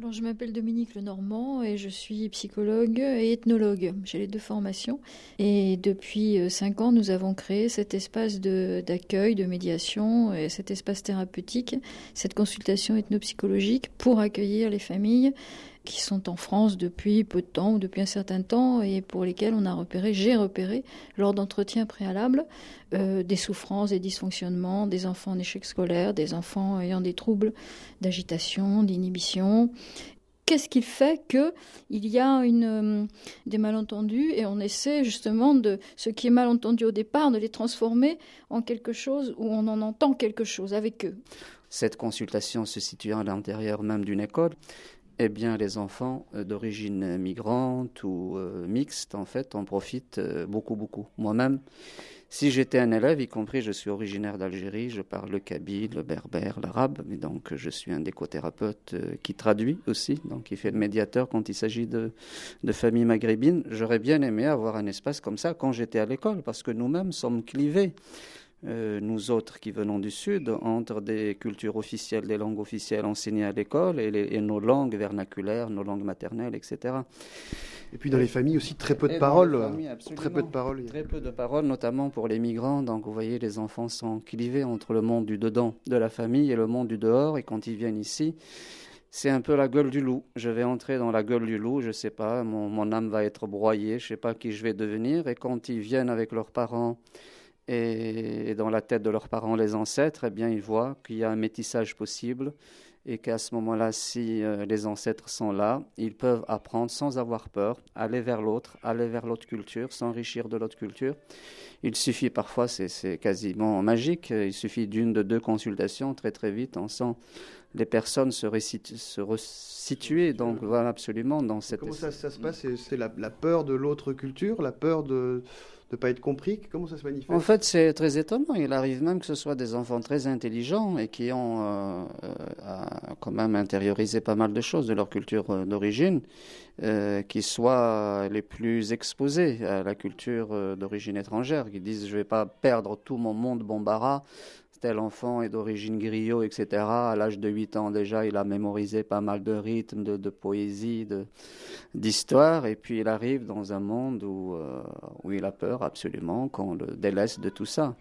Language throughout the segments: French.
Alors, je m'appelle Dominique Lenormand et je suis psychologue et ethnologue. J'ai les deux formations. Et depuis euh, cinq ans, nous avons créé cet espace d'accueil, de, médiation, et cet espace thérapeutique, cette consultation ethnopsychologique pour accueillir les familles qui sont en France depuis peu de temps ou depuis un certain temps et pour lesquels on a repéré, j'ai repéré lors d'entretiens préalables euh, des souffrances, des dysfonctionnements, des enfants en échec scolaire, des enfants ayant des troubles d'agitation, d'inhibition. Qu'est-ce qui fait qu'il y a une, euh, des malentendus et on essaie justement de ce qui est malentendu au départ, de les transformer en quelque chose où on en entend quelque chose avec eux? Cette consultation se situe à l'intérieur même d'une école eh bien, les enfants euh, d'origine migrante ou euh, mixte, en fait, en profitent euh, beaucoup, beaucoup. Moi-même, si j'étais un élève, y compris, je suis originaire d'Algérie, je parle le kabyle, le berbère, l'arabe, mais donc je suis un décothérapeute qui traduit aussi, donc qui fait le médiateur quand il s'agit de, de familles maghrébines. J'aurais bien aimé avoir un espace comme ça quand j'étais à l'école, parce que nous-mêmes sommes clivés. Euh, nous autres qui venons du Sud, entre des cultures officielles, des langues officielles enseignées à l'école et, nos langues vernaculaires, nos langues maternelles, etc. Et puis dans les familles aussi, très peu de paroles. très peu de paroles. Très peu de paroles, notamment pour les migrants. Donc vous voyez, les enfants sont clivés entre le monde du dedans de la famille et le monde du dehors. Et quand ils viennent ici, c'est un peu la gueule du loup. Je vais entrer dans la gueule du loup, je ne sais pas, mon, mon, âme va être broyée, je ne sais pas qui je vais devenir. Et quand ils viennent avec leurs parents et dans la tête de leurs parents, les ancêtres, eh bien, ils voient qu'il y a un métissage possible et qu'à ce moment-là, si euh, les ancêtres sont là, ils peuvent apprendre sans avoir peur, aller vers l'autre, aller vers l'autre culture, s'enrichir de l'autre culture. Il suffit parfois, c'est quasiment magique, il suffit d'une de deux consultations, très très vite, on sent les personnes se, se resituer, donc voilà absolument dans cette... Comment ça, se passe? C'est la, la, peur de l'autre culture, la peur de ne pas être compris Comment ça se manifeste? En fait, c'est très étonnant. Il arrive même que ce soit des enfants très intelligents et qui ont euh, euh, quand même intériorisé pas mal de choses de leur culture euh, d'origine, qui soient les plus exposés à la culture d'origine étrangère, qui disent je ne vais pas perdre tout mon monde bombara tel enfant est d'origine griot, etc. À l'âge de 8 ans déjà, il a mémorisé pas mal de rythmes, de, poésie, d'histoire, et puis il arrive dans un monde où, euh, où il a peur absolument qu'on le délaisse de tout ça.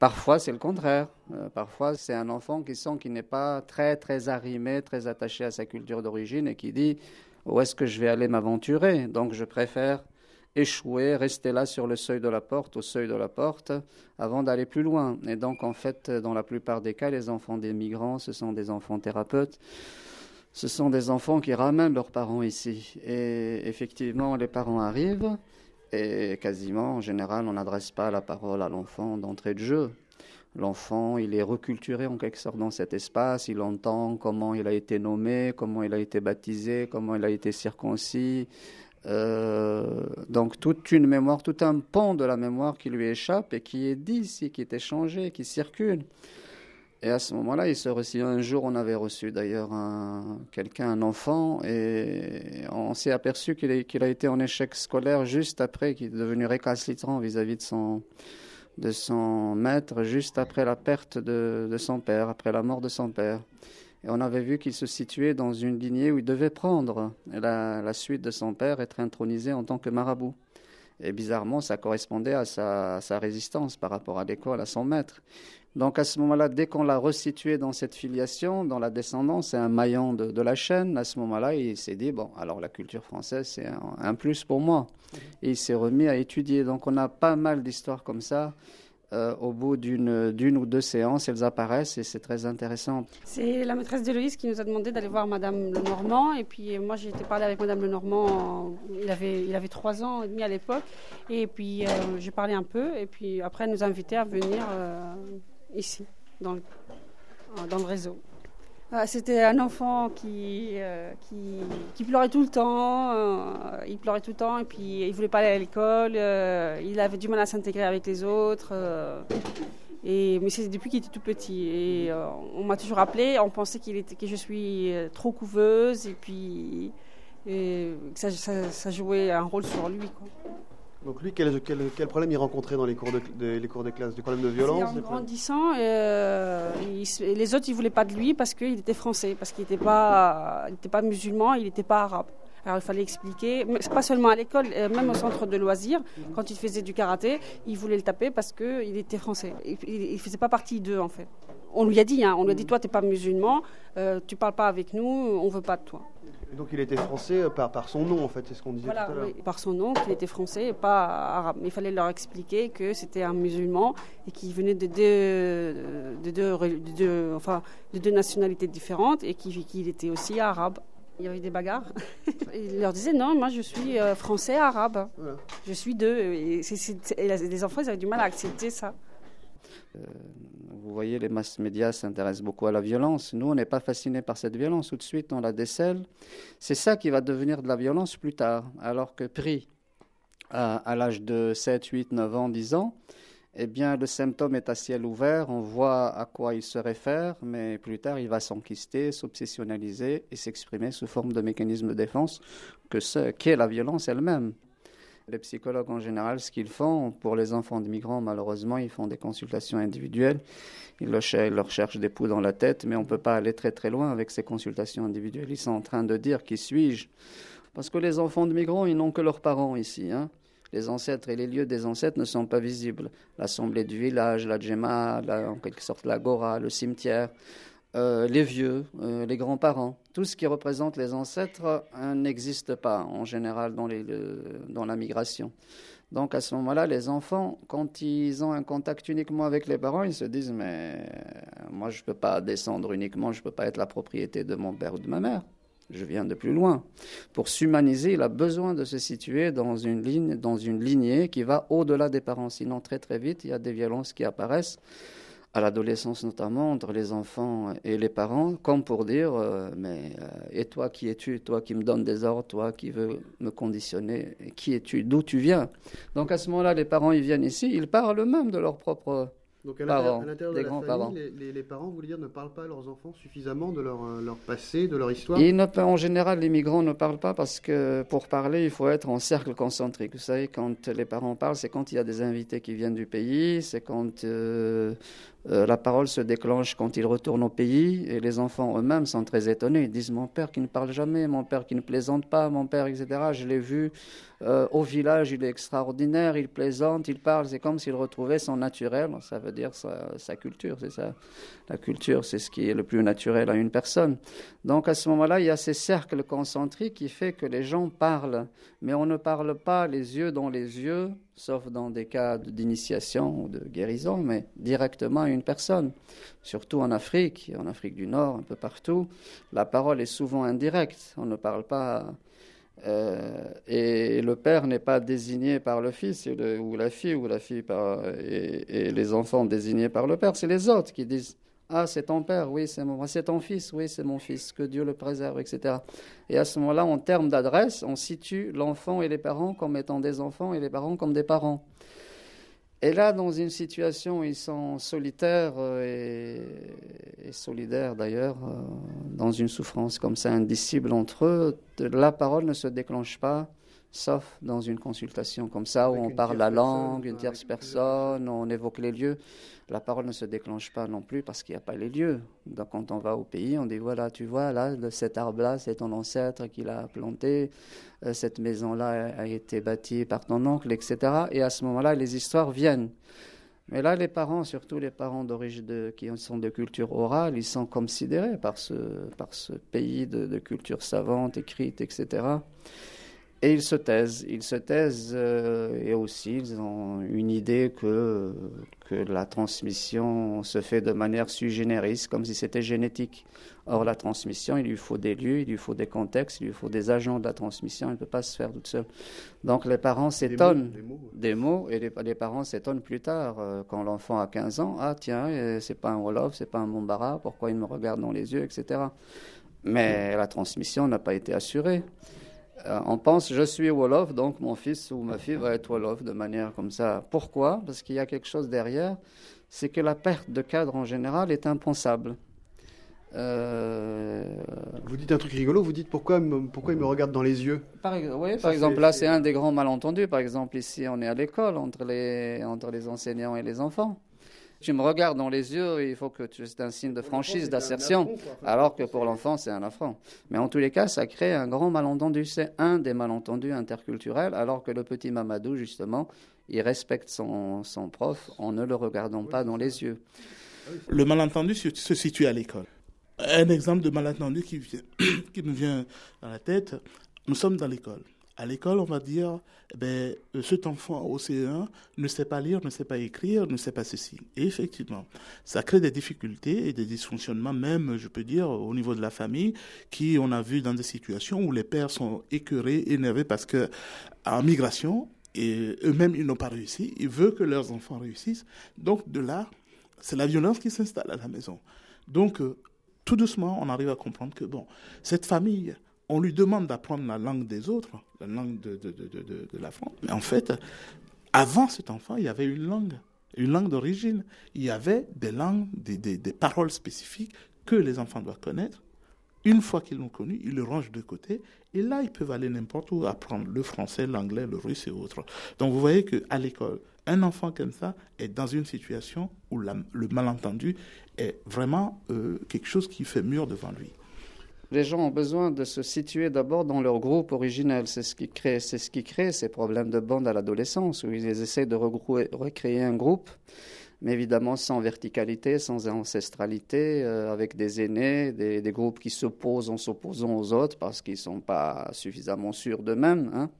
Parfois, c'est le contraire. Euh, parfois, c'est un enfant qui sent qu'il n'est pas très, très arrimé, très attaché à sa culture d'origine et qui dit où est-ce que je vais aller m'aventurer? Donc, je préfère échouer, rester là sur le seuil de la porte, au seuil de la porte, avant d'aller plus loin. Et donc, en fait, dans la plupart des cas, les enfants des migrants, ce sont des enfants thérapeutes. Ce sont des enfants qui ramènent leurs parents ici. Et effectivement, les parents arrivent et quasiment, en général, on n'adresse pas la parole à l'enfant d'entrée de jeu. L'enfant, il est reculturé en quelque sorte dans cet espace, il entend comment il a été nommé, comment il a été baptisé, comment il a été circoncis, euh, donc toute une mémoire, tout un pan de la mémoire qui lui échappe et qui est dit ici, qui est échangé, qui circule. Et à ce moment-là, il se reçut. Un jour, on avait reçu d'ailleurs quelqu'un, un enfant, et on s'est aperçu qu'il a été en échec scolaire juste après, qu'il est devenu récalcitrant vis-à-vis de son, de son maître, juste après la perte de, de son père, après la mort de son père. Et on avait vu qu'il se situait dans une lignée où il devait prendre la, suite de son père, être intronisé en tant que marabout. Et bizarrement, ça correspondait à sa, résistance par rapport à l'école, à son maître. Donc à ce moment-là, dès qu'on l'a resitué dans cette filiation, dans la descendance, c'est un maillon de, la chaîne, à ce moment-là, il s'est dit, bon, alors la culture française, c'est un, un, plus pour moi. Et il s'est remis à étudier. Donc on a pas mal d'histoires comme ça. Euh, au bout d'une ou deux séances, elles apparaissent et c'est très intéressant. C'est la maîtresse d'Héloïse qui nous a demandé d'aller voir Madame Lenormand. Et puis moi, j'ai été parler avec Madame Lenormand, il avait, il avait trois ans et demi à l'époque. Et puis euh, j'ai parlé un peu. Et puis après, elle nous a invités à venir euh, ici, dans le réseau. Ah, c'était un enfant qui, euh, qui, qui, pleurait tout le temps. Euh, il pleurait tout le temps et puis il voulait pas aller à l'école. Euh, il avait du mal à s'intégrer avec les autres. et, mais c'était depuis qu'il était tout petit. Et on m'a toujours appelé. On pensait qu'il était, que je suis trop couveuse et puis et ça, jouait un rôle sur lui. Donc lui, quel, quel, problème il rencontrait dans les cours de, les cours des classes Des problèmes de violence En grandissant, euh, les autres, ils voulaient pas de lui parce qu'il était français, parce qu'il n'était pas, pas musulman, il n'était pas arabe. Alors il fallait expliquer, pas seulement à l'école, euh, même au centre de loisirs, quand il faisait du karaté, ils voulaient le taper parce qu'il était français. Il ne faisait pas partie d'eux en fait. On lui a dit, hein, on lui a dit, toi tu n'es pas musulman, euh, tu parles pas avec nous, on veut pas de toi. Donc il était français euh, par, par son nom en fait, c'est ce qu'on disait tout à l'heure. Oui, par son nom, qu'il était français et pas arabe. Mais il fallait leur expliquer que c'était un musulman et qu'il venait de deux, de deux, enfin, de deux nationalités différentes et qu'il était aussi arabe. Il y avait des bagarres. il leur disait non, moi je suis euh, français, arabe. Je suis d'eux. Et, les enfants, ils avaient du mal à accepter ça. Euh, vous voyez, les masses médias s'intéressent beaucoup à la violence. Nous, on n'est pas fascinés par cette violence. Tout de suite, on la décèle. C'est ça qui va devenir de la violence plus tard. Alors que pris à, l'âge de 7, 8, 9 ans, 10 ans, eh bien, le symptôme est à ciel ouvert, on voit à quoi il se réfère, mais plus tard, il va s'enquister, s'obsessionnaliser et s'exprimer sous forme de mécanisme de défense que ce qu'est la violence elle-même. Les psychologues en général, ce qu'ils font pour les enfants de migrants, malheureusement, ils font des consultations individuelles. Ils leur cherchent des poux dans la tête, mais on ne peut pas aller très très loin avec ces consultations individuelles. Ils sont en train de dire qui suis-je? Parce que les enfants de migrants, ils n'ont que leurs parents ici. Hein les ancêtres et les lieux des ancêtres ne sont pas visibles. L'assemblée du village, la djemma, en quelque sorte l'agora, le cimetière, euh, les vieux, euh, les grands-parents, tout ce qui représente les ancêtres euh, n'existe pas en général dans, la migration. Donc à ce moment-là, les enfants, quand ils ont un contact uniquement avec les parents, ils se disent mais moi je ne peux pas descendre uniquement, je ne peux pas être la propriété de mon père ou de ma mère. Je viens de plus loin. Pour s'humaniser, il a besoin de se situer dans une lignée qui va au-delà des parents. Sinon, très très vite, il y a des violences qui apparaissent à l'adolescence notamment entre les enfants et les parents, comme pour dire euh, mais euh, et toi qui es-tu, toi qui me donnes des ordres, toi qui veux me conditionner, qui es-tu, d'où tu viens? Donc à ce moment-là, les parents ils viennent ici, ils parlent eux-mêmes de leur propre donc à l'intérieur de la famille, les, les, parents, vous voulez dire, ne parlent pas à leurs enfants suffisamment de leur, euh, leur passé, de leur histoire? Ils ne, En général, les migrants ne parlent pas parce que pour parler, il faut être en cercle concentrique. Vous savez, quand les parents parlent, c'est quand il y a des invités qui viennent du pays, c'est quand euh, euh, la parole se déclenche quand ils retournent au pays et les enfants eux-mêmes sont très étonnés. Ils disent Mon père qui ne parle jamais, mon père qui ne plaisante pas, mon père, etc. Je l'ai vu euh, au village, il est extraordinaire, il plaisante, il parle, c'est comme s'il retrouvait son naturel, ça veut dire sa, culture, c'est ça. La culture, c'est ce qui est le plus naturel à une personne. Donc à ce moment-là, il y a ces cercles concentriques qui fait que les gens parlent, mais on ne parle pas les yeux dans les yeux, sauf dans des cas d'initiation ou de guérison, mais directement à une personne. Surtout en Afrique, en Afrique du Nord, un peu partout, la parole est souvent indirecte. On ne parle pas euh, et le père n'est pas désigné par le fils ou la fille, ou la fille par, et, les enfants désignés par le père, c'est les autres qui disent Ah, c'est ton père, oui, c'est mon, c'est ton fils, oui, c'est mon fils, que Dieu le préserve, etc. Et à ce moment-là, en termes d'adresse, on situe l'enfant et les parents comme étant des enfants et les parents comme des parents. Et là, dans une situation où ils sont solitaires euh, et, solidaires d'ailleurs, euh, dans une souffrance comme ça indicible entre eux, la parole ne se déclenche pas sauf dans une consultation comme ça, où on parle la langue, une tierce personne, on évoque les lieux. La parole ne se déclenche pas non plus parce qu'il n'y a pas les lieux. Donc quand on va au pays, on dit voilà, tu vois, là, cet arbre-là, c'est ton ancêtre qui l'a planté, euh, cette maison-là a été bâtie par ton oncle, etc. Et à ce moment-là, les histoires viennent. Mais là, les parents, surtout les parents d'origine qui sont de culture orale, ils sont considérés par ce, par ce pays de, de culture savante, écrite, etc. Et ils se taisent, ils se taisent euh, et aussi ils ont une idée que, que la transmission se fait de manière sui generis, comme si c'était génétique. Or, la transmission, il lui faut des lieux, il lui faut des contextes, il lui faut des agents de la transmission, elle ne peut pas se faire toute seule. Donc les parents s'étonnent des, mots, et les, parents s'étonnent plus tard, euh, quand l'enfant a 15 ans, ah tiens, euh, c'est pas un Wolof, c'est pas un Mombara, pourquoi il me regarde dans les yeux, etc. Mais la transmission n'a pas été assurée. Euh, on pense je suis Wolof, donc mon fils ou ma fille va être Wolof de manière comme ça. Pourquoi? Parce qu'il y a quelque chose derrière, c'est que la perte de cadre en général est impensable. Euh, vous dites un truc rigolo, vous dites pourquoi, pourquoi il me regarde dans les yeux? Par, oui, par exemple, là, c'est un des grands malentendus. Par exemple, ici, on est à l'école entre les, entre les enseignants et les enfants. Tu me regardes dans les yeux, il faut que c'est un signe de franchise, d'assertion, alors que pour l'enfant, c'est un affront. Mais en tous les cas, ça crée un grand malentendu. C'est un des malentendus interculturels, alors que le petit Mamadou, justement, il respecte son, son prof en ne le regardant pas dans les yeux. Le malentendu se situe à l'école. Un exemple de malentendu qui, qui nous vient à la tête, nous sommes dans l'école. À l'école, on va dire, eh ben, euh, cet enfant au CE1 ne sait pas lire, ne sait pas écrire, ne sait pas ceci. Et effectivement, ça crée des difficultés et des dysfonctionnements, même, je peux dire, au niveau de la famille, qui, on a vu dans des situations où les pères sont écœurés, énervés parce que, en migration, et eux-mêmes, ils n'ont pas réussi. Ils veulent que leurs enfants réussissent. Donc, de là, c'est la violence qui s'installe à la maison. Donc, euh, tout doucement, on arrive à comprendre que, bon, cette famille, on lui demande d'apprendre la langue des autres, la langue de, de, de, de, la France. Mais en fait, avant cet enfant, il y avait une langue, une langue d'origine. Il y avait des langues, des, des, des, paroles spécifiques que les enfants doivent connaître. Une fois qu'ils l'ont connu, ils le rangent de côté. Et là, ils peuvent aller n'importe où apprendre le français, l'anglais, le russe et autres. Donc vous voyez qu'à l'école, un enfant comme ça est dans une situation où le malentendu est vraiment euh, quelque chose qui fait mur devant lui. Les gens ont besoin de se situer d'abord dans leur groupe originel. C'est ce qui crée, ces problèmes de bande à l'adolescence, où ils essaient de recréer un groupe, mais évidemment sans verticalité, sans ancestralité, euh, avec des aînés, des, des groupes qui s'opposent en s'opposant aux autres parce qu'ils ne sont pas suffisamment sûrs d'eux-mêmes. Hein.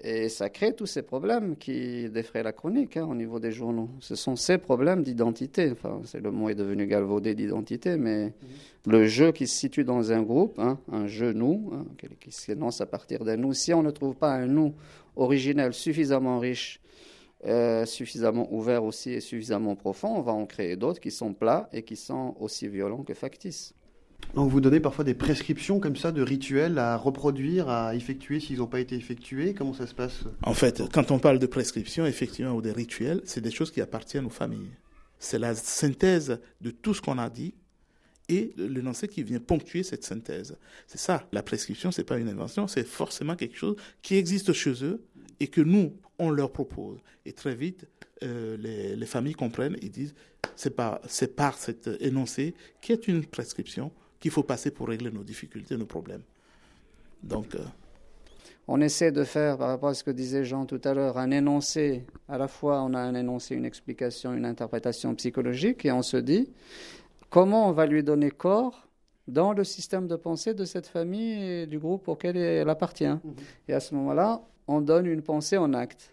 Et ça crée tous ces problèmes qui défraient la chronique hein, au niveau des journaux. Ce sont ces problèmes d'identité. Enfin, c'est le mot est devenu galvaudé d'identité, mais mhm. le jeu qui se situe dans un groupe, hein, un jeu nous, hein, qui s'énonce à partir d'un nous. Si on ne trouve pas un nous originel suffisamment riche, euh, suffisamment ouvert aussi et suffisamment profond, on va en créer d'autres qui sont plats et qui sont aussi violents que factices. Donc vous donnez parfois des prescriptions comme ça de rituels à reproduire, à effectuer s'ils n'ont pas été effectués. Comment ça se passe? En fait, quand on parle de prescriptions, effectivement, ou des rituels, c'est des choses qui appartiennent aux familles. C'est la synthèse de tout ce qu'on a dit et l'énoncé qui vient ponctuer cette synthèse. C'est ça, la prescription, c'est pas une invention, c'est forcément quelque chose qui existe chez eux et que nous, on leur propose. Et très vite, euh, les, les, familles comprennent et disent, c'est par cet énoncé qui est une prescription qu'il faut passer pour régler nos difficultés, nos problèmes. Donc, euh, on essaie de faire, par rapport à ce que disait Jean tout à l'heure, un énoncé. À la fois, on a un énoncé, une explication, une interprétation psychologique, et on se dit comment on va lui donner corps dans le système de pensée de cette famille et du groupe auquel elle appartient? Mhm. Et à ce moment-là, on donne une pensée en acte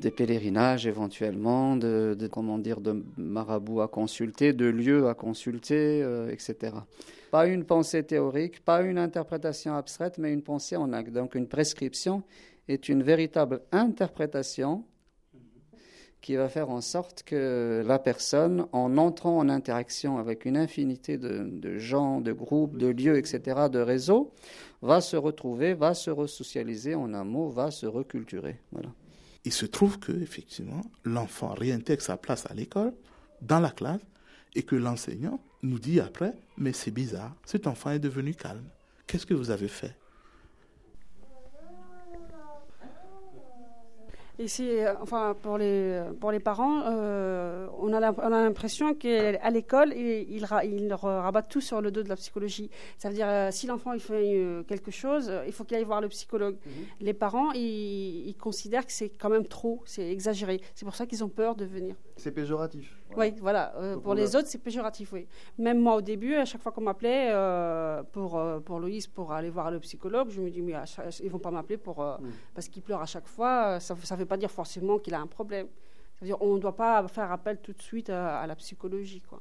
des pèlerinages éventuellement, de, comment dire, de marabouts à consulter, de lieux à consulter, euh, etc. Pas une pensée théorique, pas une interprétation abstraite, mais une pensée en acte. Donc une prescription est une véritable interprétation qui va faire en sorte que la personne, en entrant en interaction avec une infinité de, de gens, de groupes, de lieux, etc., de réseaux, va se retrouver, va se resocialiser, en un mot, va se reculturer. Voilà. Il se trouve que effectivement, l'enfant réintègre sa place à l'école, dans la classe, et que l'enseignant nous dit après, mais c'est bizarre, cet enfant est devenu calme. Qu'est-ce que vous avez fait? Ici, euh, enfin, pour les, pour les parents, euh, on a l'impression qu'à l'école, ils, il, il rabattent tout sur le dos de la psychologie. Ça veut dire, euh, si l'enfant il fait quelque chose, il faut qu'il aille voir le psychologue. Mhm. Les parents, ils, considèrent que c'est quand même trop, c'est exagéré. C'est pour ça qu'ils ont peur de venir. C'est péjoratif. Oui, voilà. pour les autres, c'est péjoratif, oui. Même moi, au début, à chaque fois qu'on m'appelait pour, pour Loïs, pour aller voir le psychologue, je me dis, mais ils vont pas m'appeler pour, mhm. parce qu'il pleure à chaque fois. Ça, ça fait pas dire forcément qu'il a un problème. C'est-à-dire on ne doit pas faire appel tout de suite à, la psychologie. Quoi.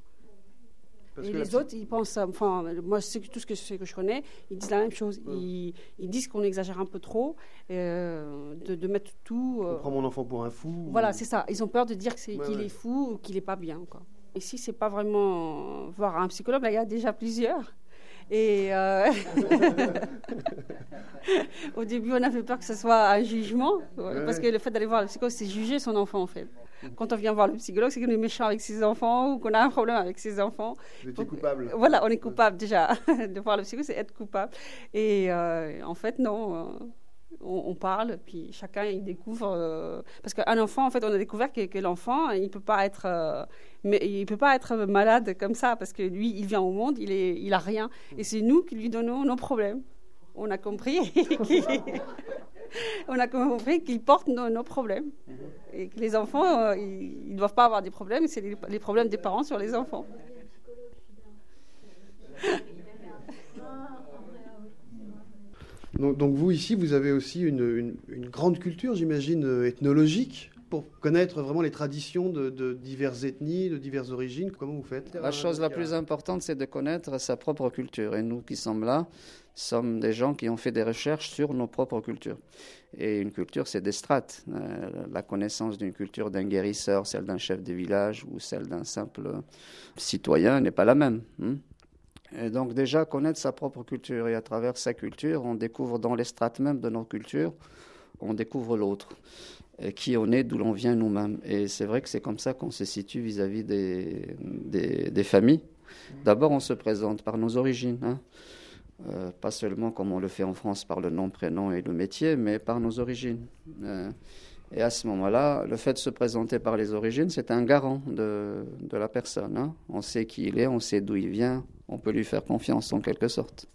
Et les autres, ils pensent, enfin, moi, c'est tout ce que, ce que je connais, ils disent la même chose. Ils, disent qu'on exagère un peu trop, euh, de, mettre tout. Euh, on prend mon enfant pour un fou. Voilà, c'est ça. Ils ont peur de dire qu'il est fou ou qu'il n'est pas bien. Quoi. Ici, c'est pas vraiment voir un psychologue, là, il y a déjà plusieurs. Et euh, au début, on avait peur que ce soit un jugement, parce que le fait d'aller voir le psychologue, c'est juger son enfant, en fait. quand on vient voir le psychologue, c'est qu'on est méchant avec ses enfants ou qu'on a un problème avec ses enfants. Vous étiez coupable. Voilà, on est coupable déjà. de voir le psychologue, c'est être coupable. Et euh, en fait, non. euh, on, on parle, puis chacun il découvre. euh, parce qu'un enfant, en fait, on a découvert que, que l'enfant, il peut pas être, euh, mais il peut pas être malade comme ça, parce que lui, il vient au monde, il est, il a rien, et c'est nous qui lui donnons nos problèmes. On a compris. qu'il- on a compris qu'il porte nos, nos problèmes et que les enfants, euh, ils ne doivent pas avoir des problèmes, c'est les, les problèmes des parents sur les enfants. Donc, donc vous, ici, vous avez aussi une, une- une grande culture, j'imagine, euh, ethnologique, pour connaître vraiment les traditions de, de diverses ethnies, de diverses origines. Comment vous faites? La chose la plus importante, c'est de connaître sa propre culture. Et nous qui sommes là, sommes des gens qui ont fait des recherches sur nos propres cultures. Et une culture, c'est des strates. Euh, la connaissance d'une culture d'un guérisseur, celle d'un chef de village ou celle d'un simple citoyen n'est pas la même. hein. Et donc déjà, connaître sa propre culture. Et à travers sa culture, on découvre dans les strates même de nos cultures, on découvre l'autre. Et qui on est, d'où l'on vient nous-mêmes. Et c'est vrai que c'est comme ça qu'on se situe vis-à-vis des, des, des familles. D'abord, on se présente par nos origines. hein. Euh, pas seulement comme on le fait en France par le nom, prénom et le métier, mais par nos origines. Euh, et à ce moment-là, le fait de se présenter par les origines, c'est un garant de, de la personne. hein. On sait qui il est, on sait d'où il vient, on peut lui faire confiance en quelque sorte.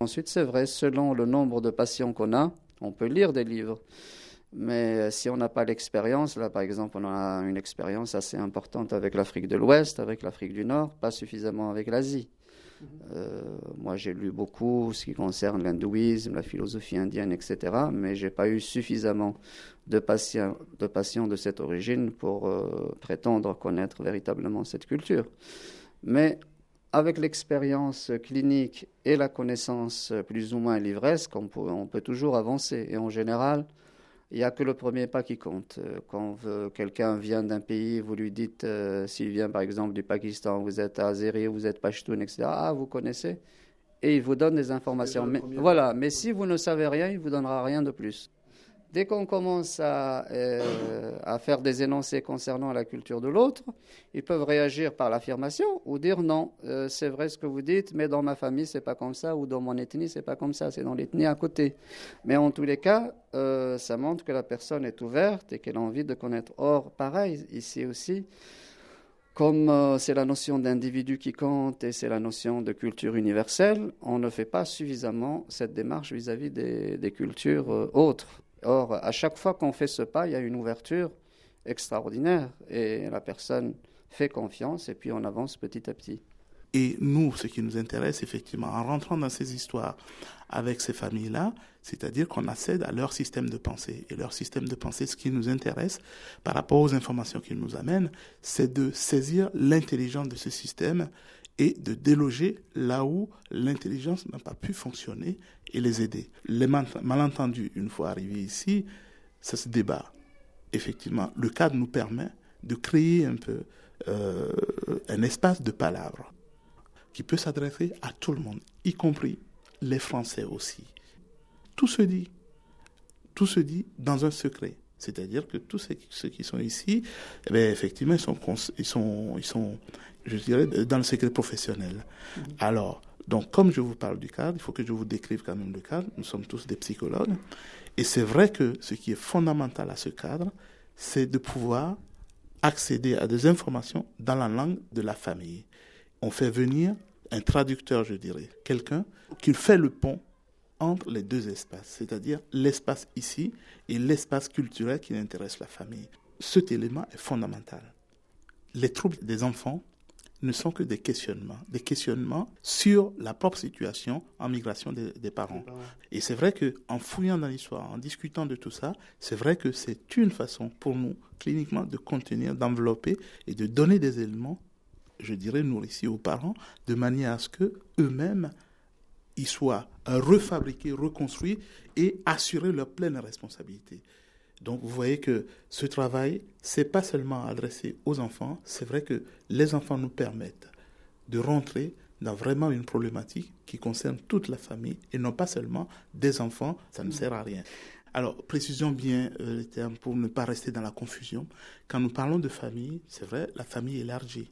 Ensuite, c'est vrai, selon le nombre de patients qu'on a, on peut lire des livres. Mais si on n'a pas l'expérience, là par exemple, on a une expérience assez importante avec l'Afrique de l'Ouest, avec l'Afrique du Nord, pas suffisamment avec l'Asie. Euh, moi, j'ai lu beaucoup ce qui concerne l'hindouisme, la philosophie indienne, etc. Mais j'ai pas eu suffisamment de patients, de cette origine pour euh, prétendre connaître véritablement cette culture. Mais avec l'expérience clinique et la connaissance plus ou moins livresque, on peut, on peut toujours avancer. Et en général, il n'y a que le premier pas qui compte. Euh, Quand quelqu'un vient d'un pays, vous lui dites, euh, s'il vient par exemple du Pakistan, vous êtes azéri, vous êtes pashtun, etc. Ah, vous connaissez Et il vous donne des informations. Mais, voilà, mais si vous ne savez rien, il ne vous donnera rien de plus. Dès qu'on commence à, euh, à faire des énoncés concernant la culture de l'autre, ils peuvent réagir par l'affirmation ou dire non, euh, c'est vrai ce que vous dites, mais dans ma famille c'est pas comme ça ou dans mon ethnie c'est pas comme ça, c'est dans l'ethnie à côté. Mais en tous les cas, euh, ça montre que la personne est ouverte et qu'elle a envie de connaître. Or, pareil, ici aussi, comme c'est la notion d'individu qui compte et c'est la notion de culture universelle, on ne fait pas suffisamment cette démarche vis-à-vis des, cultures autres. Or, à chaque fois qu'on fait ce pas, il y a une ouverture extraordinaire et la personne fait confiance et puis on avance petit à petit. Et nous, ce qui nous intéresse, effectivement, en rentrant dans ces histoires avec ces familles-là, c'est-à-dire qu'on accède à leur système de pensée. Et leur système de pensée, ce qui nous intéresse par rapport aux informations qu'ils nous amènent, c'est de saisir l'intelligence de ce système et de déloger là où l'intelligence n'a pas pu fonctionner et les aider. Les mal- malentendus, une fois arrivés ici, ça se débat. Effectivement, le cadre nous permet de créer un peu euh, un espace de palabres qui peut s'adresser à tout le monde, y compris les Français aussi. Tout se dit, tout se dit dans un secret. C'est-à-dire que tous ceux qui- sont ici, eh bien, effectivement, ils, sont, ils sont, je dirais, dans le secret professionnel. Alors, donc, comme je vous parle du cadre, il faut que je vous décrive quand même le cadre. Nous sommes tous des psychologues. Et c'est vrai que ce qui est fondamental à ce cadre, c'est de pouvoir accéder à des informations dans la langue de la famille. On fait venir un traducteur, je dirais, quelqu'un qui fait le pont entre les deux espaces, c'est-à-dire l'espace ici et l'espace culturel qui intéresse la famille. Cet élément est fondamental. Les troubles des enfants ne sont que des questionnements, des questionnements sur la propre situation en migration des, des parents. Et c'est vrai que en fouillant dans l'histoire, en discutant de tout ça, c'est vrai que c'est une façon pour nous cliniquement de contenir, d'envelopper et de donner des éléments, je dirais nourriciers aux parents, de manière à ce que eux-mêmes ils soient refabriqués, reconstruits et assurer leur pleine responsabilité. Donc vous voyez que ce travail, c'est pas seulement adressé aux enfants, c'est vrai que les enfants nous permettent de rentrer dans vraiment une problématique qui concerne toute la famille et non pas seulement des enfants, ça ne sert à rien. Alors, précisons bien euh, les termes pour ne pas rester dans la confusion. Quand nous parlons de famille, c'est vrai, la famille élargie.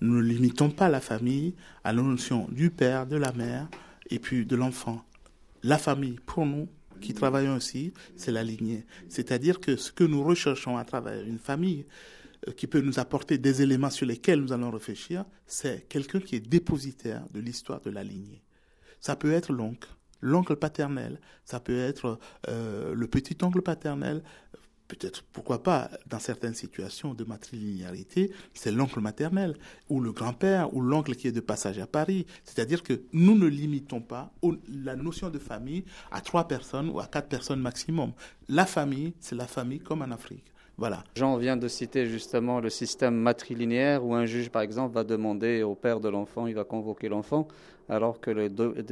Nous ne limitons pas la famille à la notion du père, de la mère et puis de l'enfant. La famille, pour nous, qui travaillons aussi, c'est la lignée. C'est-à-dire que ce que nous recherchons à travers une famille, euh, qui peut nous apporter des éléments sur lesquels nous allons réfléchir, c'est quelqu'un qui est dépositaire de l'histoire de la lignée. Ça peut être l'oncle, l'oncle paternel, ça peut être euh, le petit-oncle paternel, peut-être, pourquoi pas, dans certaines situations de matrilinéarité, c'est l'oncle maternel, ou le grand-père, ou l'oncle qui est de passage à Paris. C'est-à-dire que nous ne limitons pas la notion de famille à trois personnes ou à quatre personnes maximum. La famille, c'est la famille comme en Afrique. Voilà. Jean vient de citer justement le système matrilinéaire où un juge, par exemple, va demander au père de l'enfant, il va convoquer l'enfant, alors que le,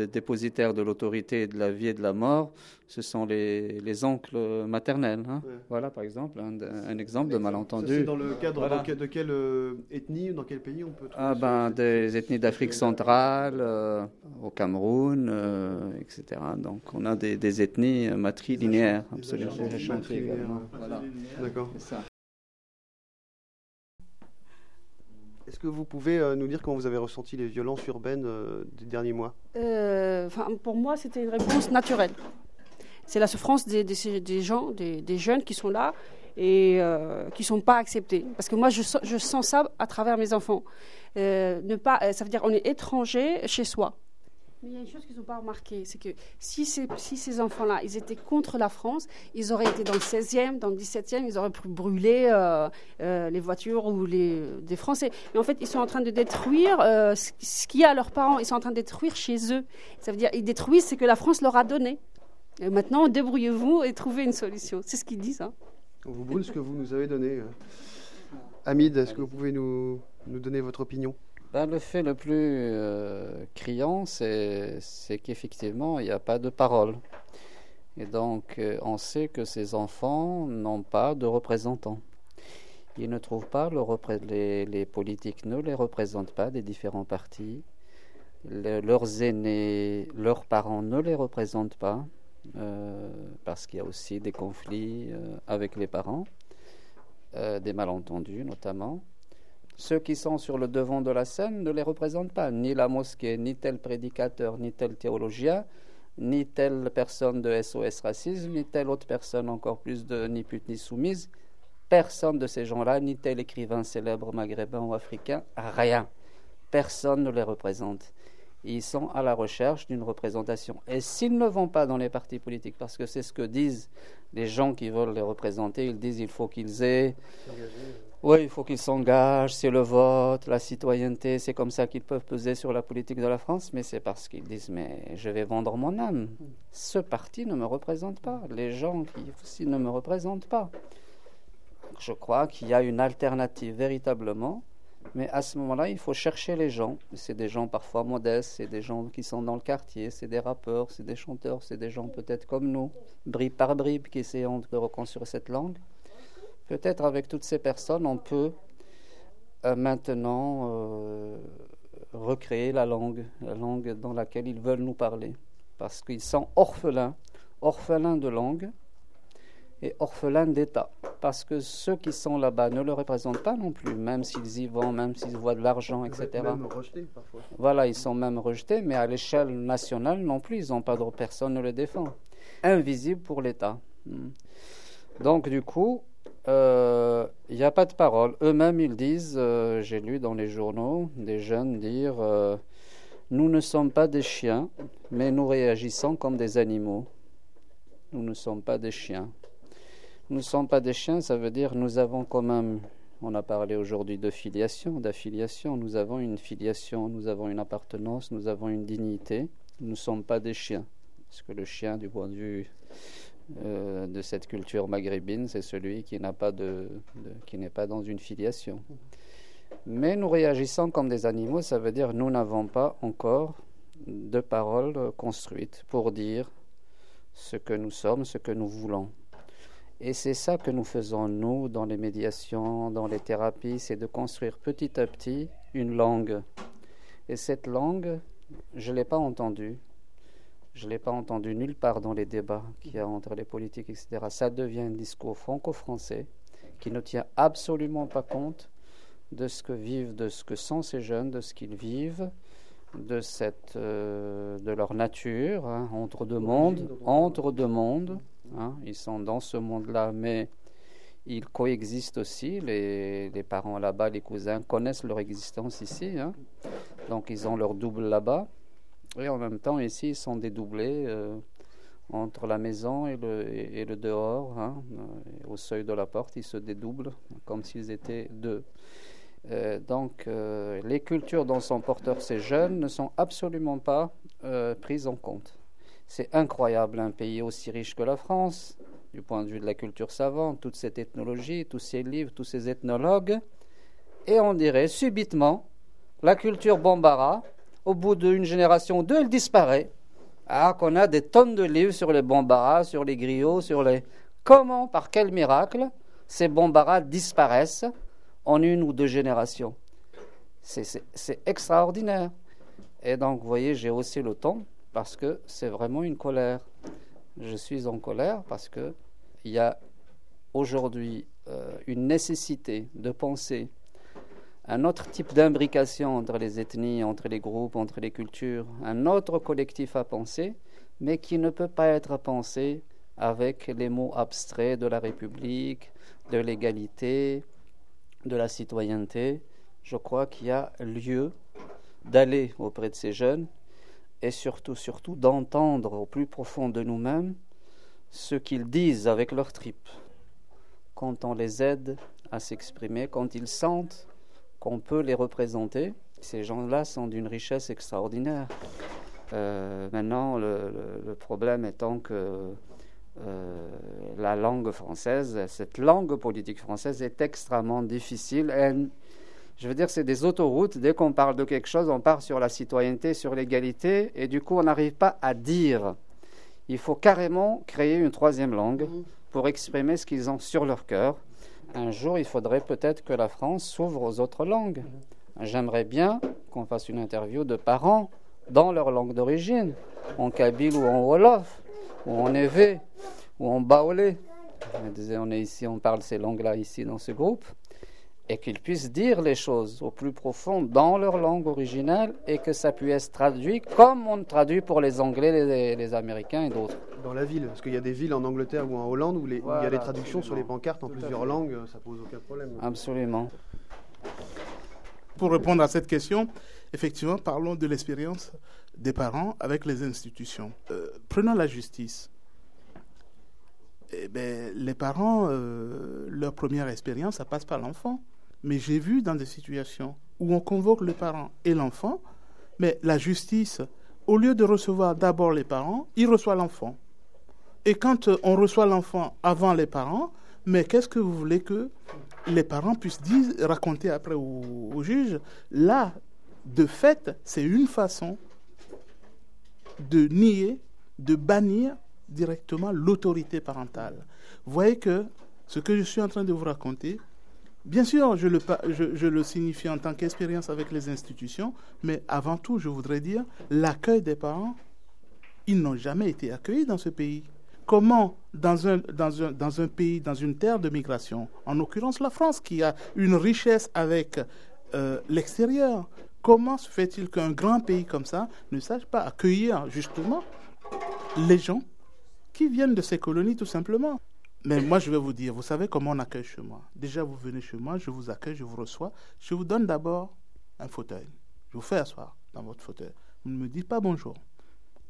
dépositaire de l'autorité de la vie et de la mort, ce sont les, les oncles maternels. Hein. Voilà, par exemple, un, exemple de malentendu. C'est dans le cadre de quelle euh, ethnie ou dans quel pays on peut trouver Ah ben, des ethnies d'Afrique centrale, euh, au Cameroun, euh, etc. Donc, on a des, des ethnies matrilinéaires, absolument. D'accord. Est-ce que vous pouvez euh, nous dire comment vous avez ressenti les violences urbaines euh, des derniers mois? Euh, Pour moi, c'était une réponse naturelle. C'est la souffrance des, gens, des, jeunes qui sont là et qui ne sont pas acceptés. Parce que moi, je, je, sens ça à travers mes enfants. ne pas, ça veut dire on est étranger chez soi. Mais il y a une chose qu'ils n'ont pas remarqué, c'est que si ces, enfants-là, ils étaient contre la France, ils auraient été dans le 16e, dans le 17e, ils auraient pu brûler euh, euh, les voitures ou les, des Français. Mais en fait, ils sont en train de détruire euh, ce qu'il y a à leurs parents. Ils sont en train de détruire chez eux. Ça veut dire, ils détruisent ce que la France leur a donné. Maintenant, débrouillez-vous et trouvez une solution. C'est ce qu'ils disent. Hein. On vous brûle ce que vous nous avez donné. Hamid, est-ce que vous pouvez nous donner votre opinion? Ben, le fait le plus euh, criant, c'est qu'effectivement, il n'y a pas de parole. Et donc, euh, on sait que ces enfants n'ont pas de représentants. Ils ne trouvent pas, le les, les, politiques ne les représentent pas des différents partis. leurs aînés, leurs parents ne les représentent pas, euh, parce qu'il y a aussi des conflits avec les parents, des malentendus notamment. Ceux qui sont sur le devant de la scène ne les représentent pas, ni la mosquée, ni tel prédicateur, ni tel théologien, ni telle personne de SOS Racisme, ni telle autre personne encore plus de ni pute ni soumise. Personne de ces gens-là, ni tel écrivain célèbre maghrébin ou africain, rien. Personne ne les représente. Ils sont à la recherche d'une représentation. Et s'ils ne vont pas dans les partis politiques, parce que c'est ce que disent les gens qui veulent les représenter, ils disent qu'il faut qu'ils aient oui, il faut qu'ils s'engagent, c'est le vote, la citoyenneté, c'est comme ça qu'ils peuvent peser sur la politique de la France, mais c'est parce qu'ils disent mais je vais vendre mon âme. Ce parti ne me représente pas, les gens qui aussi ne me représentent pas. Je crois qu'il y a une alternative véritablement, mais à ce moment-là, il faut chercher les gens. C'est des gens parfois modestes, c'est des gens qui sont dans le quartier, c'est des rappeurs, c'est des chanteurs, c'est des gens peut-être comme nous, bribe par bribe, qui essayent de reconstruire cette langue. Peut-être avec toutes ces personnes, on peut euh, maintenant euh, recréer la langue, la langue dans laquelle ils veulent nous parler. Parce qu'ils sont orphelins, orphelins de langue et orphelins d'État. Parce que ceux qui sont là-bas ne le représentent pas non plus, même s'ils y vont, même s'ils voient de l'argent, etc. Même rejetés, parfois. Voilà, ils sont même rejetés, mais à l'échelle nationale non plus, ils n'ont pas de personne ne les défend. Invisible pour l'État. Hmm. Donc du coup, il euh, n'y a pas de parole. Eux-mêmes, ils disent, euh, j'ai lu dans les journaux des jeunes dire euh, Nous ne sommes pas des chiens, mais nous réagissons comme des animaux. Nous ne sommes pas des chiens. Nous ne sommes pas des chiens, ça veut dire nous avons quand même, on a parlé aujourd'hui de filiation, d'affiliation, nous avons une filiation, nous avons une appartenance, nous avons une dignité. Nous ne sommes pas des chiens. Parce que le chien, du point de vue euh, de cette culture maghrébine, c'est celui qui n'a pas de, qui n'est pas dans une filiation. Mais nous réagissons comme des animaux, ça veut dire nous n'avons pas encore de paroles construites pour dire ce que nous sommes, ce que nous voulons. Et c'est ça que nous faisons, nous, dans les médiations, dans les thérapies, c'est de construire petit à petit une langue. Et cette langue, je ne l'ai pas entendue, Je ne l'ai pas entendu nulle part dans les débats qu'il y a entre les politiques, etc. Ça devient un discours franco-français qui ne tient absolument pas compte de ce que vivent, de ce que sont ces jeunes, de ce qu'ils vivent, de cette, euh, de leur nature, hein, entre deux mondes, entre deux mondes. Hein. ils sont dans ce monde-là, mais ils coexistent aussi. Les, parents là-bas, les cousins connaissent leur existence ici, hein. donc ils ont leur double là-bas. Et en même temps, ici, ils sont dédoublés euh, entre la maison et le, le dehors. au seuil de la porte, ils se dédoublent comme s'ils étaient deux. Euh, donc, euh, les cultures dont sont porteurs ces jeunes ne sont absolument pas euh, prises en compte. C'est incroyable, un pays aussi riche que la France, du point de vue de la culture savante, toute cette ethnologie, tous ces livres, tous ces ethnologues, et on dirait subitement, la culture Bambara, au bout d'une génération ou deux, elle disparaît. Ah, qu'on a des tonnes de livres sur les Bambara, sur les griots, sur les... Comment, par quel miracle, ces Bambara disparaissent en une ou deux générations. C'est extraordinaire. Et donc, vous voyez, j'ai aussi le ton parce que c'est vraiment une colère. Je suis en colère parce qu'il y a aujourd'hui euh, une nécessité de penser un autre type d'imbrication entre les ethnies, entre les groupes, entre les cultures, un autre collectif à penser, mais qui ne peut pas être pensé avec les mots abstraits de la République, de l'égalité, de la citoyenneté, je crois qu'il y a lieu d'aller auprès de ces jeunes et surtout, surtout d'entendre au plus profond de nous-mêmes ce qu'ils disent avec leurs tripes. Quand on les aide à s'exprimer, quand ils sentent qu'on peut les représenter, ces gens-là sont d'une richesse extraordinaire. Euh, maintenant, le, problème étant que euh, la langue française, cette langue politique française est extrêmement difficile. Je veux dire, c'est des autoroutes. Dès qu'on parle de quelque chose, on part sur la citoyenneté, sur l'égalité, et du coup, on n'arrive pas à dire. Il faut carrément créer une troisième langue mhm. pour exprimer ce qu'ils ont sur leur cœur. Un jour, il faudrait peut-être que la France s'ouvre aux autres langues. Mhm. J'aimerais bien qu'on fasse une interview de parents dans leur langue d'origine, en kabyle ou en wolof, ou en évé ou en baoulé. On est ici, on parle ces langues-là ici dans ce groupe, et qu'ils puissent dire les choses au plus profond dans leur langue originale et que ça puisse être traduit comme on traduit pour les Anglais, les, Américains et d'autres. Dans la ville, parce qu'il y a des villes en Angleterre ou en Hollande où, les, il y a des traductions sur les pancartes en plusieurs langues, ça pose aucun problème. Absolument. Pour répondre à cette question, effectivement, parlons de l'expérience des parents avec les institutions. Euh, prenons la justice eh ben, les parents, euh, leur première expérience, ça passe par l'enfant. Mais j'ai vu dans des situations où on convoque le parent et l'enfant, mais la justice, au lieu de recevoir d'abord les parents, il reçoit l'enfant. Et quand on reçoit l'enfant avant les parents, mais qu'est-ce que vous voulez que les parents puissent dire, raconter après au, au juge? Là, de fait, c'est une façon de nier, de bannir directement l'autorité parentale. Vous voyez que ce que je suis en train de vous raconter, bien sûr, je le, signifie en tant qu'expérience avec les institutions, mais avant tout, je voudrais dire l'accueil des parents. Ils n'ont jamais été accueillis dans ce pays. Comment, dans un pays, dans une terre de migration, en l'occurrence la France, qui a une richesse avec euh, l'extérieur, comment se fait-il qu'un grand pays comme ça ne sache pas accueillir justement les gens qui viennent de ces colonies tout simplement? Mais moi, je vais vous dire, vous savez comment on accueille chez moi. Déjà, vous venez chez moi, je vous accueille, je vous reçois. Je vous donne d'abord un fauteuil. Je vous fais asseoir dans votre fauteuil. Vous ne me dites pas bonjour.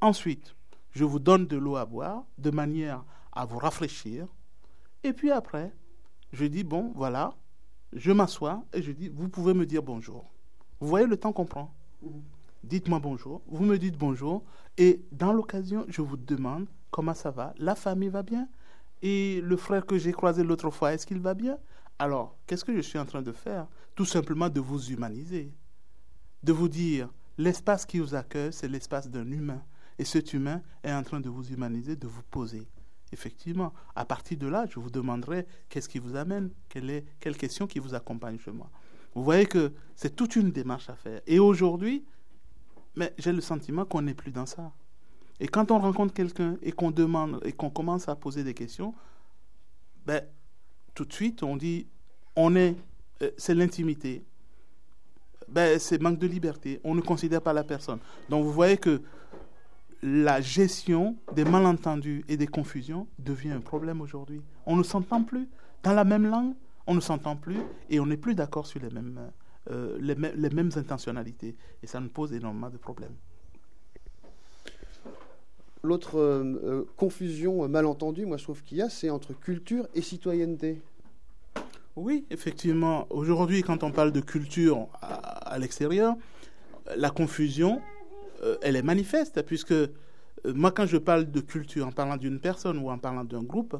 Ensuite, je vous donne de l'eau à boire de manière à vous rafraîchir. Et puis après, je dis, bon, voilà, je m'assois et je dis, vous pouvez me dire bonjour. Vous voyez le temps qu'on prend? Dites-moi bonjour, vous me dites bonjour, et dans l'occasion, je vous demande Comment ça va La famille va bien Et le frère que j'ai croisé l'autre fois, est-ce qu'il va bien? Alors, qu'est-ce que je suis en train de faire? Tout simplement de vous humaniser. De vous dire, l'espace qui vous accueille, c'est l'espace d'un humain. Et cet humain est en train de vous humaniser, de vous poser. Effectivement, à partir de là, je vous demanderai qu'est-ce qui vous amène, quelle, est, quelle question qui vous accompagne chez moi? Vous voyez que c'est toute une démarche à faire. Et aujourd'hui, mais j'ai le sentiment qu'on n'est plus dans ça. Et quand on rencontre quelqu'un et qu'on demande et qu'on commence à poser des questions, ben, tout de suite, on dit, on est, euh, c'est l'intimité. Ben, c'est manque de liberté. On ne considère pas la personne. Donc vous voyez que la gestion des malentendus et des confusions devient un problème aujourd'hui. On ne s'entend plus. Dans la même langue, on ne s'entend plus et on n'est plus d'accord sur les mêmes, euh, les, les, mêmes intentionnalités. Et ça nous pose énormément de problèmes. L'autre euh, euh, confusion, malentendue, moi je trouve qu'il y a, c'est entre culture et citoyenneté. Oui, effectivement. Aujourd'hui, quand on parle de culture à, à l'extérieur, la confusion, elle est manifeste, puisque moi, quand je parle de culture en parlant d'une personne ou en parlant d'un groupe,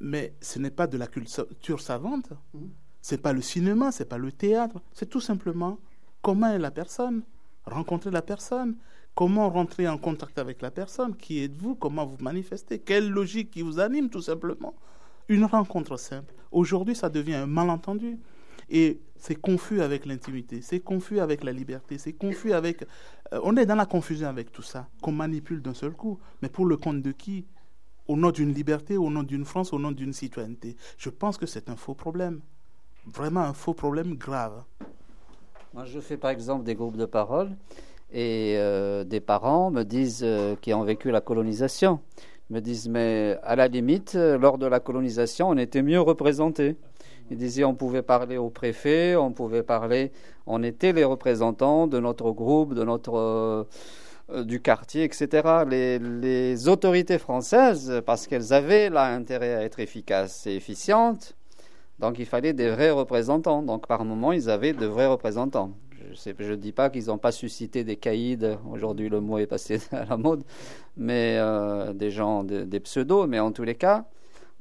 mais ce n'est pas de la culture savante, ce mhm. c'est pas le cinéma, c'est pas le théâtre, c'est tout simplement comment est la personne, rencontrer la personne, comment rentrer en contact avec la personne, qui êtes-vous, comment vous manifestez, quelle logique qui vous anime tout simplement? Une rencontre simple. Aujourd'hui, ça devient un malentendu. Et c'est confus avec l'intimité, c'est confus avec la liberté, c'est confus avec... Euh, on est dans la confusion avec tout ça, qu'on manipule d'un seul coup. Mais pour le compte de qui? Au nom d'une liberté, au nom d'une France, au nom d'une citoyenneté. Je pense que c'est un faux problème, vraiment un faux problème grave. Moi, je fais par exemple des groupes de parole et euh, des parents me disent euh, qui ont vécu la colonisation me disent mais à la limite euh, lors de la colonisation on était mieux représentés. Ils disaient on pouvait parler au préfet, on pouvait parler, on était les représentants de notre groupe, de notre du quartier, etc. Les, autorités françaises, parce qu'elles avaient là intérêt à être efficaces et efficientes, donc il fallait des vrais représentants. Donc par moment, ils avaient de vrais représentants. Je ne dis pas qu'ils n'ont pas suscité des caïds, aujourd'hui le mot est passé à la mode, mais euh, des gens, des pseudos, mais en tous les cas,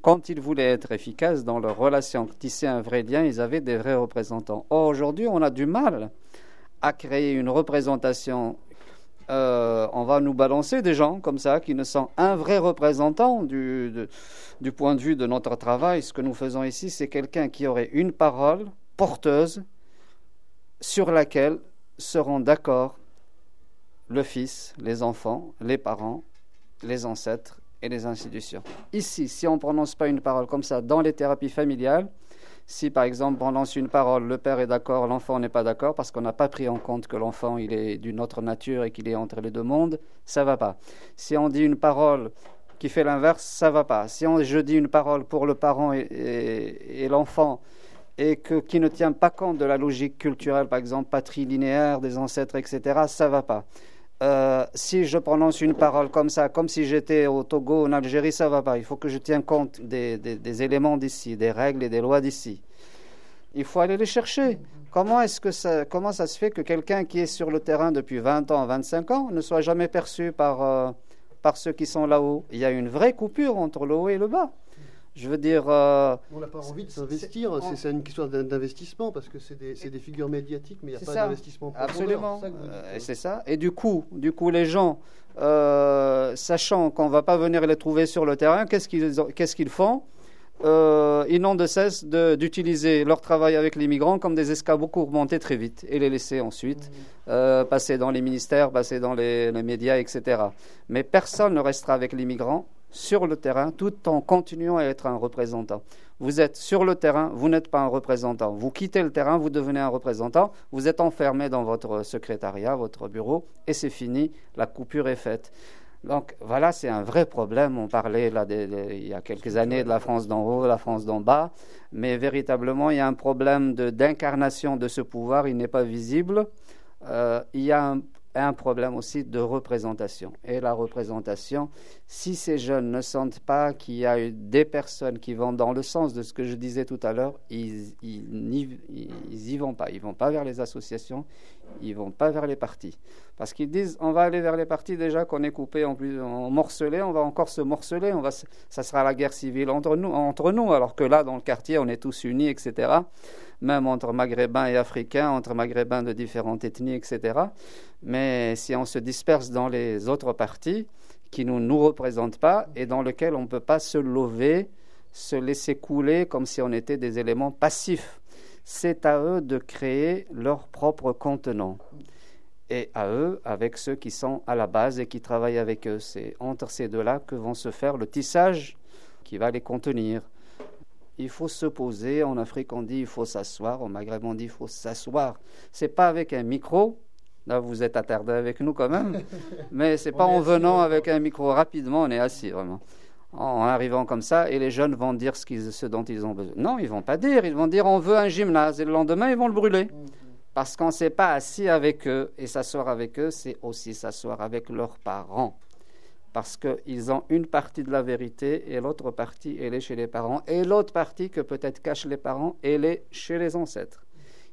quand ils voulaient être efficaces dans leurs relations, tisser un vrai lien, ils avaient des vrais représentants. Or, aujourd'hui, on a du mal à créer une représentation euh, on va nous balancer des gens comme ça qui ne sont un vrai représentant du point de vue de notre travail. Ce que nous faisons ici, c'est quelqu'un qui aurait une parole porteuse sur laquelle seront d'accord le fils, les enfants, les parents, les ancêtres et les institutions. Ici, si on ne prononce pas une parole comme ça dans les thérapies familiales, si par exemple on lance une parole, le père est d'accord, l'enfant n'est pas d'accord parce qu'on n'a pas pris en compte que l'enfant il est d'une autre nature et qu'il est entre les deux mondes, ça va pas. Si on dit une parole qui fait l'inverse, ça va pas. Si on, je dis une parole pour le parent et, l'enfant et que, qui ne tient pas compte de la logique culturelle, par exemple patrilinéaire des ancêtres, etc., ça va pas. Euh, si je prononce une parole comme ça, comme si j'étais au Togo, en Algérie, ça va pas. Il faut que je tienne compte des, éléments d'ici, des règles et des lois d'ici. Il faut aller les chercher. Comment est-ce que ça, comment ça se fait que quelqu'un qui est sur le terrain depuis 20 ans, 25 ans, ne soit jamais perçu par, euh, par ceux qui sont là-haut? Il y a une vraie coupure entre le haut et le bas. Je veux dire. Euh, on n'a pas envie de s'investir, c'est une question d'investissement parce que c'est des, des, figures médiatiques, mais il n'y a pas d'investissement Absolument. Euh, c'est ça. Et du coup, du coup, les gens, euh, sachant qu'on ne va pas venir les trouver sur le terrain, qu'est-ce qu'ils qu'est-ce qu'ils font? Ils n'ont de cesse d'utiliser leur travail avec les migrants comme des escabeaux pour monter très vite et les laisser ensuite mmh. passer dans les ministères, passer dans les, les médias, etc. Mais personne ne restera avec les migrants sur le terrain tout en continuant à être un représentant. Vous êtes sur le terrain, vous n'êtes pas un représentant. Vous quittez le terrain, vous devenez un représentant, vous êtes enfermé dans votre secrétariat, votre bureau, et c'est fini, la coupure est faite. Donc voilà, c'est un vrai problème. On parlait là il y a quelques années de la France d'en haut, la France d'en bas, mais véritablement il y a un problème d'incarnation de, ce pouvoir, il n'est pas visible. Euh, il y a un un problème aussi de représentation. Et la représentation, si ces jeunes ne sentent pas qu'il y a des personnes qui vont dans le sens de ce que je disais tout à l'heure, ils, ils, y vont pas. Ils vont pas vers les associations, ils vont pas vers les partis. Parce qu'ils disent, on va aller vers les partis déjà qu'on est coupé, en plus, en morcelé, on va encore se morceler, on va, ça sera la guerre civile entre nous, entre nous, alors que là, dans le quartier, on est tous unis, etc même entre maghrébins et africains, entre maghrébins de différentes ethnies, etc. Mais si on se disperse dans les autres partis qui ne nous, représentent pas et dans lesquels on ne peut pas se lever, se laisser couler comme si on était des éléments passifs, c'est à eux de créer leur propre contenant. et à eux avec ceux qui sont à la base et qui travaillent avec eux. C'est entre ces deux-là que vont se faire le tissage qui va les contenir. Il faut se poser. En Afrique, on dit il faut s'asseoir. Au Maghreb, on dit il faut s'asseoir. C'est pas avec un micro. Là, vous êtes attardé avec nous quand même. Mais c'est pas en venant avec un micro rapidement, on est assis vraiment. En arrivant comme ça, et les jeunes vont dire ce, ce dont ils ont besoin. Non, ils vont pas dire. Ils vont dire on veut un gymnase. Et le lendemain, ils vont le brûler. Parce qu'on ne s'est pas assis avec eux. Et s'asseoir avec eux, c'est aussi s'asseoir avec leurs parents parce qu'ils ont une partie de la vérité et l'autre partie, elle est chez les parents, et l'autre partie que peut-être cachent les parents, elle est chez les ancêtres.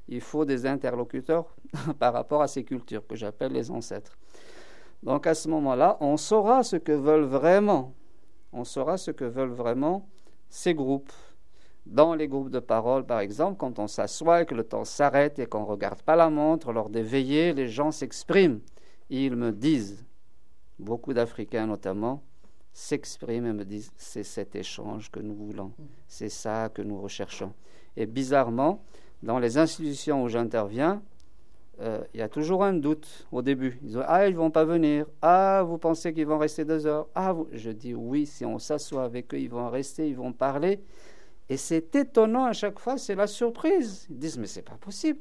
Il faut des interlocuteurs par rapport à ces cultures que j'appelle les ancêtres. Donc à ce moment-là, on saura ce que veulent vraiment, on saura ce que veulent vraiment ces groupes. Dans les groupes de parole, par exemple, quand on s'assoit et que le temps s'arrête et qu'on ne regarde pas la montre, lors des veillées, les gens s'expriment. Ils me disent beaucoup d'Africains notamment, s'expriment et me disent c'est cet échange que nous voulons, c'est ça que nous recherchons. Et bizarrement, dans les institutions où j'interviens, euh, il y a toujours un doute au début. Ils disent Ah, ils vont pas venir. Ah, vous pensez qu'ils vont rester deux heures Ah, je dis oui, si on s'assoit avec eux, ils vont rester, ils vont parler. Et c'est étonnant à chaque fois, c'est la surprise. Ils disent Mais c'est pas possible.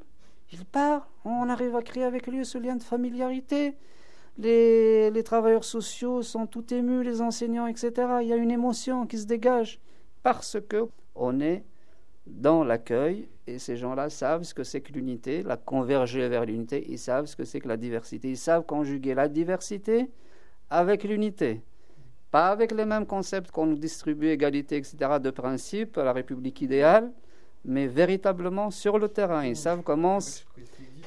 Ils parlent, on arrive à créer avec lui ce lien de familiarité. Les, travailleurs sociaux sont tout émus, les enseignants, etc. Il y a une émotion qui se dégage parce que on est dans l'accueil et ces gens-là savent ce que c'est que l'unité, la converger vers l'unité, ils savent ce que c'est que la diversité, ils savent conjuguer la diversité avec l'unité. Pas avec les mêmes concepts qu'on nous distribue, égalité, etc., de principe, la République idéale, mais véritablement sur le terrain. Ils savent comment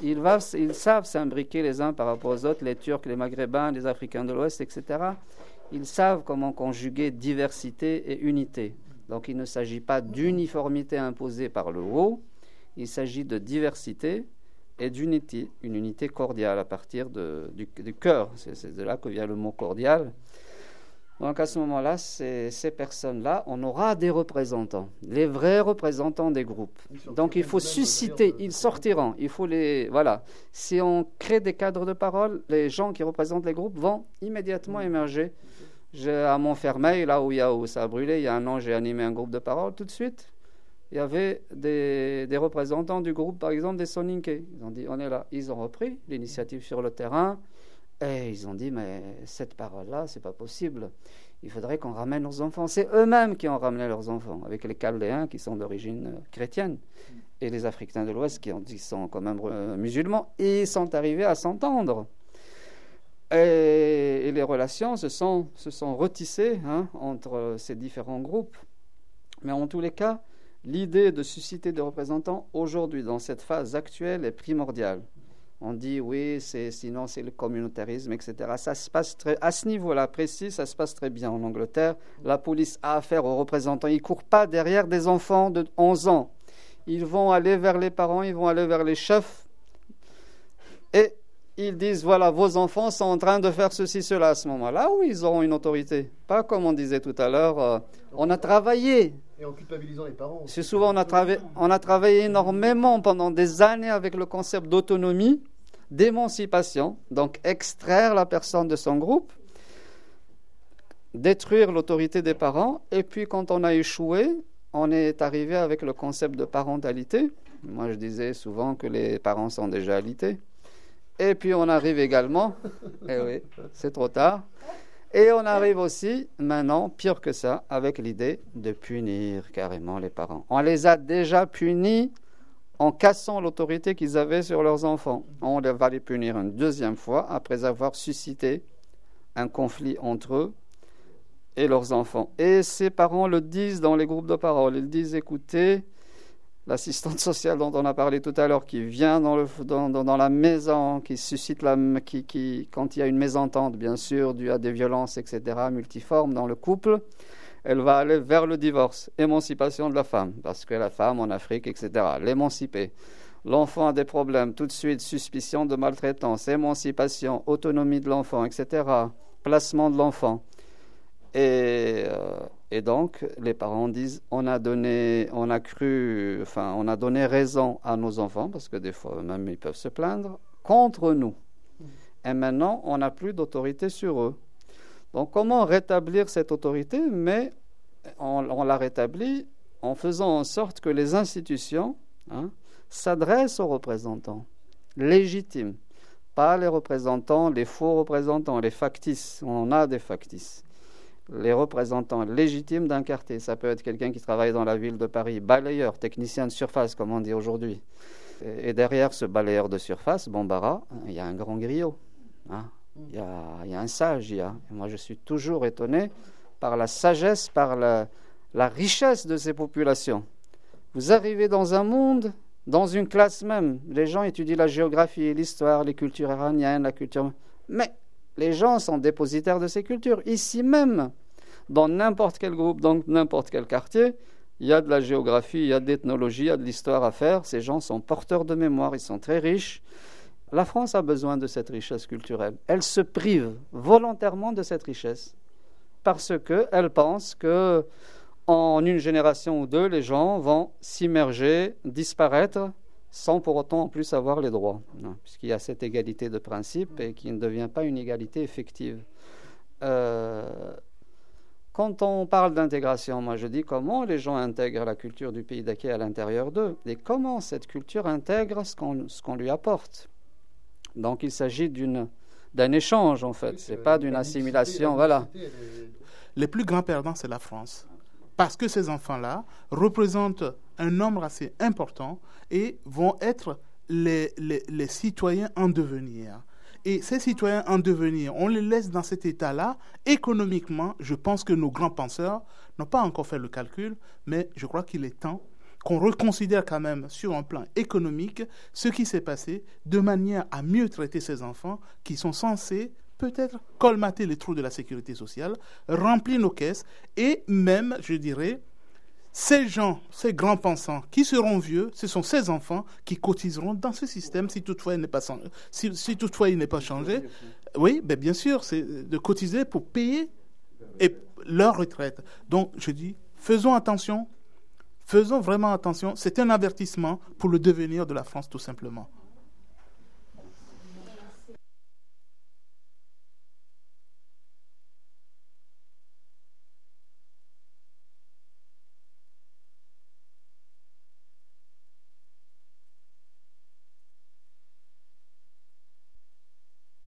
ils, savent s'imbriquer les uns par rapport aux autres, les Turcs, les Maghrébins, les Africains de l'Ouest, etc. Ils savent comment conjuguer diversité et unité. Donc il ne s'agit pas d'uniformité imposée par le haut, il s'agit de diversité et d'unité, une unité cordiale à partir du cœur. C'est de là que vient le mot cordial. Donc à ce moment-là, ces, personnes-là, on aura des représentants, les vrais représentants des groupes. Donc il faut susciter, ils sortiront, il faut les... Voilà, si on crée des cadres de parole, les gens qui représentent les groupes vont immédiatement mm. émerger. à Montfermeil, là où, il y a, où ça a brûlé, il y a un an, j'ai animé un groupe de parole tout de suite. Il y avait des, des représentants du groupe, par exemple, des Soninke. Ils ont dit, on est là. Ils ont repris l'initiative sur le terrain. Et ils ont dit, mais cette parole-là, c'est pas possible. Il faudrait qu'on ramène nos enfants. C'est eux-mêmes qui ont ramené leurs enfants, avec les Chaldéens qui sont d'origine euh, chrétienne et les Africains de l'Ouest qui, sont quand même euh, musulmans. Ils sont arrivés à s'entendre. Et, les relations se sont, se sont retissées hein, entre ces différents groupes. Mais en tous les cas, l'idée de susciter des représentants aujourd'hui, dans cette phase actuelle, est primordiale on dit oui, c'est, sinon c'est le communautarisme, etc. Ça se passe très, à ce niveau-là précis, ça se passe très bien en Angleterre. La police a affaire aux représentants. Ils ne courent pas derrière des enfants de 11 ans. Ils vont aller vers les parents, ils vont aller vers les chefs. Et ils disent, voilà, vos enfants sont en train de faire ceci, cela à ce moment-là. Oui, ils auront une autorité. Pas comme on disait tout à l'heure, euh, on a travaillé. Et en culpabilisant les parents. C'est souvent, on a, on a travaillé énormément pendant des années avec le concept d'autonomie d'émancipation, donc extraire la personne de son groupe, détruire l'autorité des parents, et puis quand on a échoué, on est arrivé avec le concept de parentalité. Moi, je disais souvent que les parents sont déjà alités. Et puis on arrive également, et eh oui, c'est trop tard. Et on arrive aussi, maintenant, pire que ça, avec l'idée de punir carrément les parents. On les a déjà punis en cassant l'autorité qu'ils avaient sur leurs enfants. On va les punir une deuxième fois après avoir suscité un conflit entre eux et leurs enfants. Et ces parents le disent dans les groupes de parole. Ils disent, écoutez, l'assistante sociale dont on a parlé tout à l'heure, qui vient dans, le, dans, la maison, qui suscite la, qui, qui, quand il y a une mésentente, bien sûr, due à des violences, etc., multiformes dans le couple, elle va aller vers le divorce, émancipation de la femme, parce que la femme en Afrique, etc., l'émanciper. L'enfant a des problèmes, tout de suite, suspicion de maltraitance, émancipation, autonomie de l'enfant, etc., placement de l'enfant. Et, euh, et, donc, les parents disent on a donné, on a cru, enfin, on a donné raison à nos enfants, parce que des fois, même, ils peuvent se plaindre, contre nous. Et maintenant, on n'a plus d'autorité sur eux. Donc comment rétablir cette autorité? Mais on, la rétablit en faisant en sorte que les institutions hein, s'adressent aux représentants légitimes, pas les représentants, les faux représentants, les factices. On a des factices. Les représentants légitimes d'un quartier, ça peut être quelqu'un qui travaille dans la ville de Paris, balayeur, technicien de surface, comme on dit aujourd'hui. Et derrière ce balayeur de surface, Bombara, il y a un grand griot. Hein. Il, y a, un sage. Il y a. moi, je suis toujours étonné par la sagesse, par la, la richesse de ces populations. Vous arrivez dans un monde, dans une classe même, les gens étudient la géographie, l'histoire, les cultures iraniennes, la culture. Mais les gens sont dépositaires de ces cultures. Ici même, dans n'importe quel groupe, dans n'importe quel quartier, il y a de la géographie, il y a de l'ethnologie, il y a de l'histoire à faire. Ces gens sont porteurs de mémoire, ils sont très riches. La France a besoin de cette richesse culturelle. Elle se prive volontairement de cette richesse parce qu'elle pense que en une génération ou deux, les gens vont s'immerger, disparaître, sans pour autant en plus avoir les droits, puisqu'il y a cette égalité de principe et qui ne devient pas une égalité effective. Euh, quand on parle d'intégration, moi je dis comment les gens intègrent la culture du pays d'accueil à l'intérieur d'eux et comment cette culture intègre ce qu'on lui apporte. Donc il s'agit d'un échange en fait, c'est pas d'une assimilation, voilà. Les plus grands perdants, c'est la France. Parce que ces enfants-là représentent un nombre assez important et vont être les, les citoyens en devenir. Et ces citoyens en devenir, on les laisse dans cet état-là. Économiquement, je pense que nos grands penseurs n'ont pas encore fait le calcul, mais je crois qu'il est temps qu'on reconsidère quand même sur un plan économique ce qui s'est passé de manière à mieux traiter ces enfants qui sont censés peut-être colmater les trous de la sécurité sociale, remplir nos caisses et même, je dirais, ces gens, ces grands pensants qui seront vieux, ce sont ces enfants qui cotiseront dans ce système si toutefois il n'est pas, si, toutefois il n'est pas changé. Oui, ben bien sûr, c'est de cotiser pour payer et leur retraite. Donc je dis, faisons attention, faisons vraiment attention. C'est un avertissement pour le devenir de la France tout simplement.